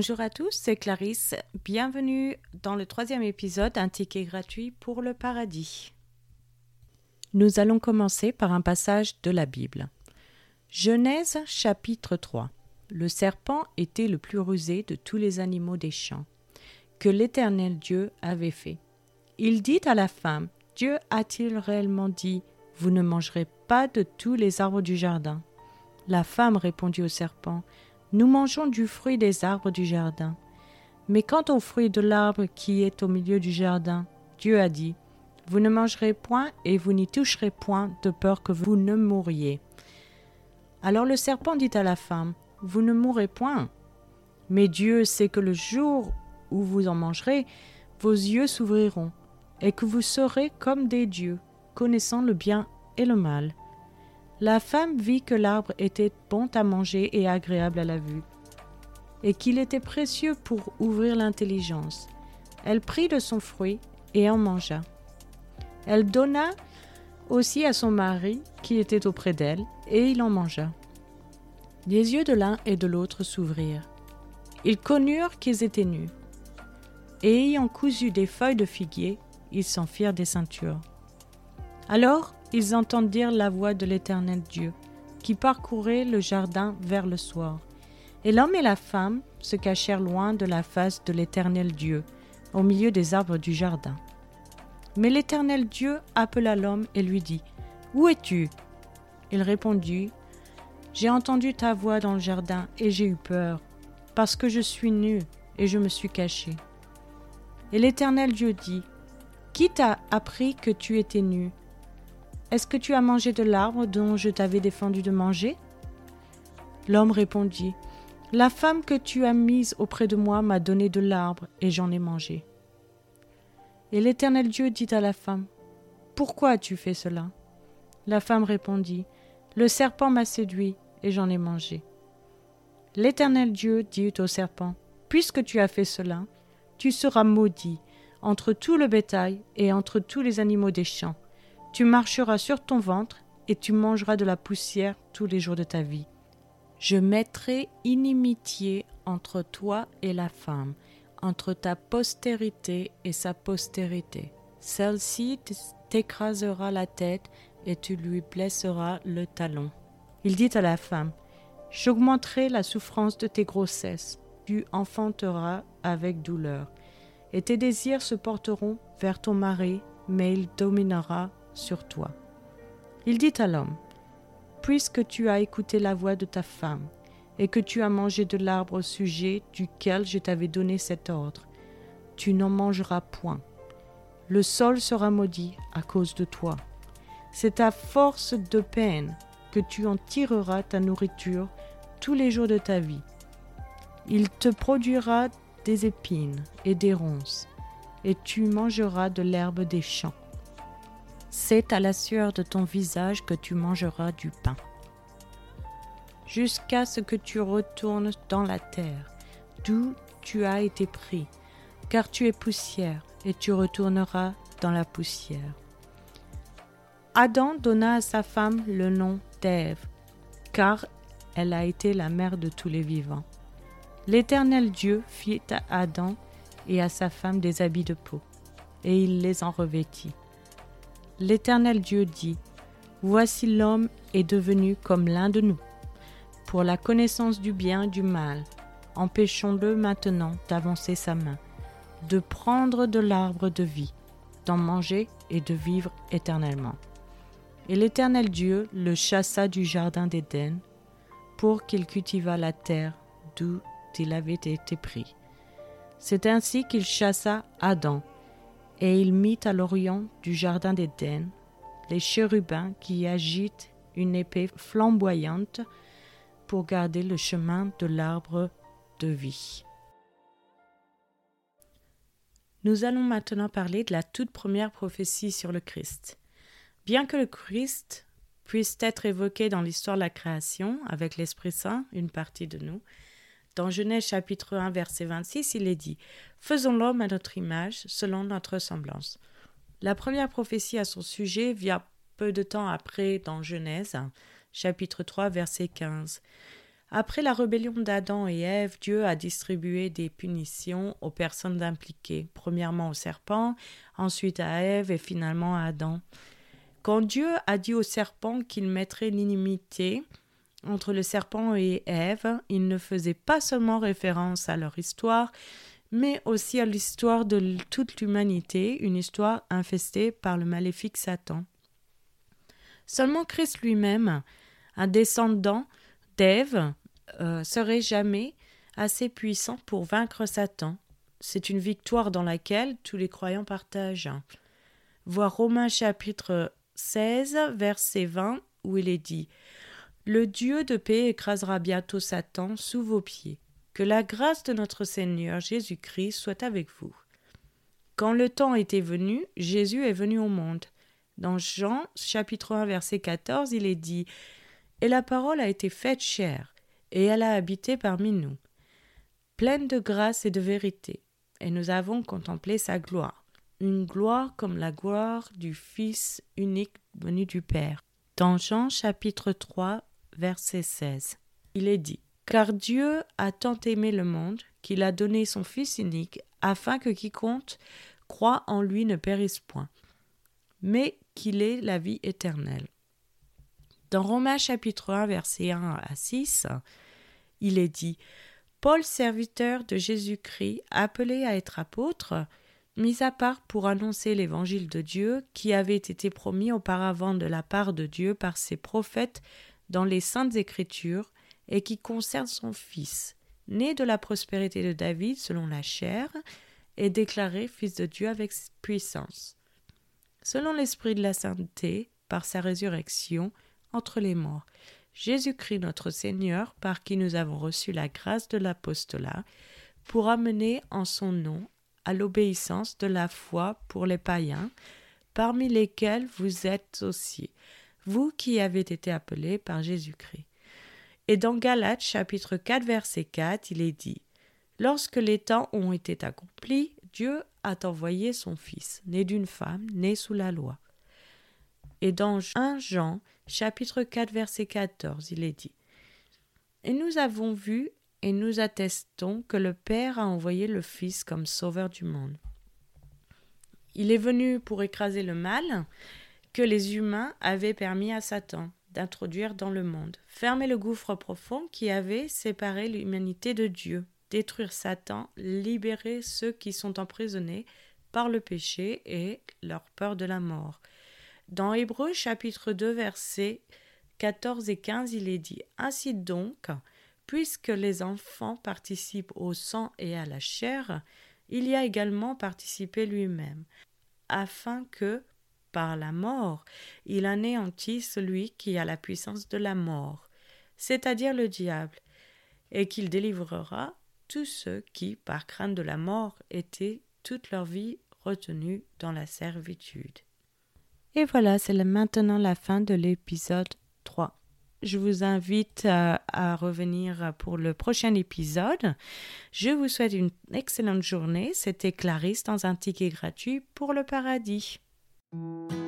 Bonjour à tous, c'est Clarisse. Bienvenue dans le troisième épisode Un ticket gratuit pour le paradis. Nous allons commencer par un passage de la Bible. Genèse chapitre 3. Le serpent était le plus rusé de tous les animaux des champs que l'Éternel Dieu avait fait. Il dit à la femme Dieu a-t-il réellement dit Vous ne mangerez pas de tous les arbres du jardin? La femme répondit au serpent nous mangeons du fruit des arbres du jardin. Mais quant au fruit de l'arbre qui est au milieu du jardin, Dieu a dit, Vous ne mangerez point et vous n'y toucherez point de peur que vous ne mouriez. Alors le serpent dit à la femme, Vous ne mourrez point. Mais Dieu sait que le jour où vous en mangerez, vos yeux s'ouvriront, et que vous serez comme des dieux, connaissant le bien et le mal. La femme vit que l'arbre était bon à manger et agréable à la vue, et qu'il était précieux pour ouvrir l'intelligence. Elle prit de son fruit et en mangea. Elle donna aussi à son mari qui était auprès d'elle, et il en mangea. Les yeux de l'un et de l'autre s'ouvrirent. Ils connurent qu'ils étaient nus. Et ayant cousu des feuilles de figuier, ils s'en firent des ceintures. Alors ils entendirent la voix de l'Éternel Dieu, qui parcourait le jardin vers le soir. Et l'homme et la femme se cachèrent loin de la face de l'Éternel Dieu, au milieu des arbres du jardin. Mais l'Éternel Dieu appela l'homme et lui dit, Où es-tu? Il répondit, J'ai entendu ta voix dans le jardin et j'ai eu peur, parce que je suis nu et je me suis caché. Et l'Éternel Dieu dit, Qui t'a appris que tu étais nu est-ce que tu as mangé de l'arbre dont je t'avais défendu de manger? L'homme répondit La femme que tu as mise auprès de moi m'a donné de l'arbre, et j'en ai mangé. Et l'Éternel Dieu dit à la femme Pourquoi as-tu fait cela? La femme répondit Le serpent m'a séduit, et j'en ai mangé. L'Éternel Dieu dit au serpent Puisque tu as fait cela, tu seras maudit entre tout le bétail et entre tous les animaux des champs. Tu marcheras sur ton ventre et tu mangeras de la poussière tous les jours de ta vie. Je mettrai inimitié entre toi et la femme, entre ta postérité et sa postérité. Celle-ci t'écrasera la tête et tu lui blesseras le talon. Il dit à la femme, J'augmenterai la souffrance de tes grossesses, tu enfanteras avec douleur, et tes désirs se porteront vers ton mari, mais il dominera sur toi. Il dit à l'homme, Puisque tu as écouté la voix de ta femme, et que tu as mangé de l'arbre au sujet duquel je t'avais donné cet ordre, tu n'en mangeras point. Le sol sera maudit à cause de toi. C'est à force de peine que tu en tireras ta nourriture tous les jours de ta vie. Il te produira des épines et des ronces, et tu mangeras de l'herbe des champs. C'est à la sueur de ton visage que tu mangeras du pain. Jusqu'à ce que tu retournes dans la terre, d'où tu as été pris, car tu es poussière, et tu retourneras dans la poussière. Adam donna à sa femme le nom d'Ève, car elle a été la mère de tous les vivants. L'Éternel Dieu fit à Adam et à sa femme des habits de peau, et il les en revêtit. L'Éternel Dieu dit, Voici l'homme est devenu comme l'un de nous, pour la connaissance du bien et du mal. Empêchons-le maintenant d'avancer sa main, de prendre de l'arbre de vie, d'en manger et de vivre éternellement. Et l'Éternel Dieu le chassa du jardin d'Éden, pour qu'il cultivât la terre d'où il avait été pris. C'est ainsi qu'il chassa Adam et il mit à l'orient du jardin d'Éden les chérubins qui agitent une épée flamboyante pour garder le chemin de l'arbre de vie. Nous allons maintenant parler de la toute première prophétie sur le Christ. Bien que le Christ puisse être évoqué dans l'histoire de la création avec l'Esprit Saint, une partie de nous, dans Genèse chapitre 1 verset 26, il est dit Faisons l'homme à notre image, selon notre semblance. La première prophétie à son sujet vient peu de temps après dans Genèse chapitre 3 verset 15. Après la rébellion d'Adam et Ève, Dieu a distribué des punitions aux personnes impliquées, premièrement au serpent, ensuite à Ève et finalement à Adam. Quand Dieu a dit au serpent qu'il mettrait l'inimité entre le serpent et Ève, il ne faisait pas seulement référence à leur histoire, mais aussi à l'histoire de toute l'humanité, une histoire infestée par le maléfique Satan. Seulement Christ lui-même, un descendant d'Ève, euh, serait jamais assez puissant pour vaincre Satan. C'est une victoire dans laquelle tous les croyants partagent. Voir Romains chapitre 16, verset 20, où il est dit Le Dieu de paix écrasera bientôt Satan sous vos pieds. Que la grâce de notre Seigneur Jésus-Christ soit avec vous. Quand le temps était venu, Jésus est venu au monde. Dans Jean chapitre 1 verset 14, il est dit Et la parole a été faite chair, et elle a habité parmi nous, pleine de grâce et de vérité, et nous avons contemplé sa gloire, une gloire comme la gloire du Fils unique venu du Père. Dans Jean chapitre 3 verset 16, il est dit Car Dieu a tant aimé le monde qu'il a donné son Fils unique, afin que quiconque croit en lui ne périsse point, mais qu'il ait la vie éternelle. Dans Romains chapitre 1 verset 1 à 6, il est dit Paul, serviteur de Jésus-Christ, appelé à être apôtre, mis à part pour annoncer l'évangile de Dieu qui avait été promis auparavant de la part de Dieu par ses prophètes dans les saintes écritures et qui concerne son fils, né de la prospérité de David selon la chair, et déclaré fils de Dieu avec puissance, selon l'esprit de la sainteté, par sa résurrection entre les morts, Jésus-Christ notre Seigneur, par qui nous avons reçu la grâce de l'apostolat, pour amener en son nom à l'obéissance de la foi pour les païens, parmi lesquels vous êtes aussi, vous qui avez été appelés par Jésus-Christ. Et dans Galates chapitre 4 verset 4, il est dit Lorsque les temps ont été accomplis, Dieu a envoyé son Fils, né d'une femme, né sous la loi. Et dans 1 Jean chapitre 4, verset 14, il est dit Et nous avons vu et nous attestons que le Père a envoyé le Fils comme sauveur du monde. Il est venu pour écraser le mal que les humains avaient permis à Satan d'introduire dans le monde, fermer le gouffre profond qui avait séparé l'humanité de Dieu, détruire Satan, libérer ceux qui sont emprisonnés par le péché et leur peur de la mort, dans Hébreu chapitre 2 versets 14 et 15, il est dit Ainsi donc, puisque les enfants participent au sang et à la chair, il y a également participé lui-même, afin que, par la mort, il anéantisse celui qui a la puissance de la mort, c'est-à-dire le diable, et qu'il délivrera tous ceux qui, par crainte de la mort, étaient toute leur vie retenus dans la servitude. Et voilà, c'est maintenant la fin de l'épisode 3. Je vous invite à, à, revenir pour le prochain épisode. Je vous souhaite une excellente journée. C'était Clarisse dans un ticket gratuit pour le paradis. Thank you.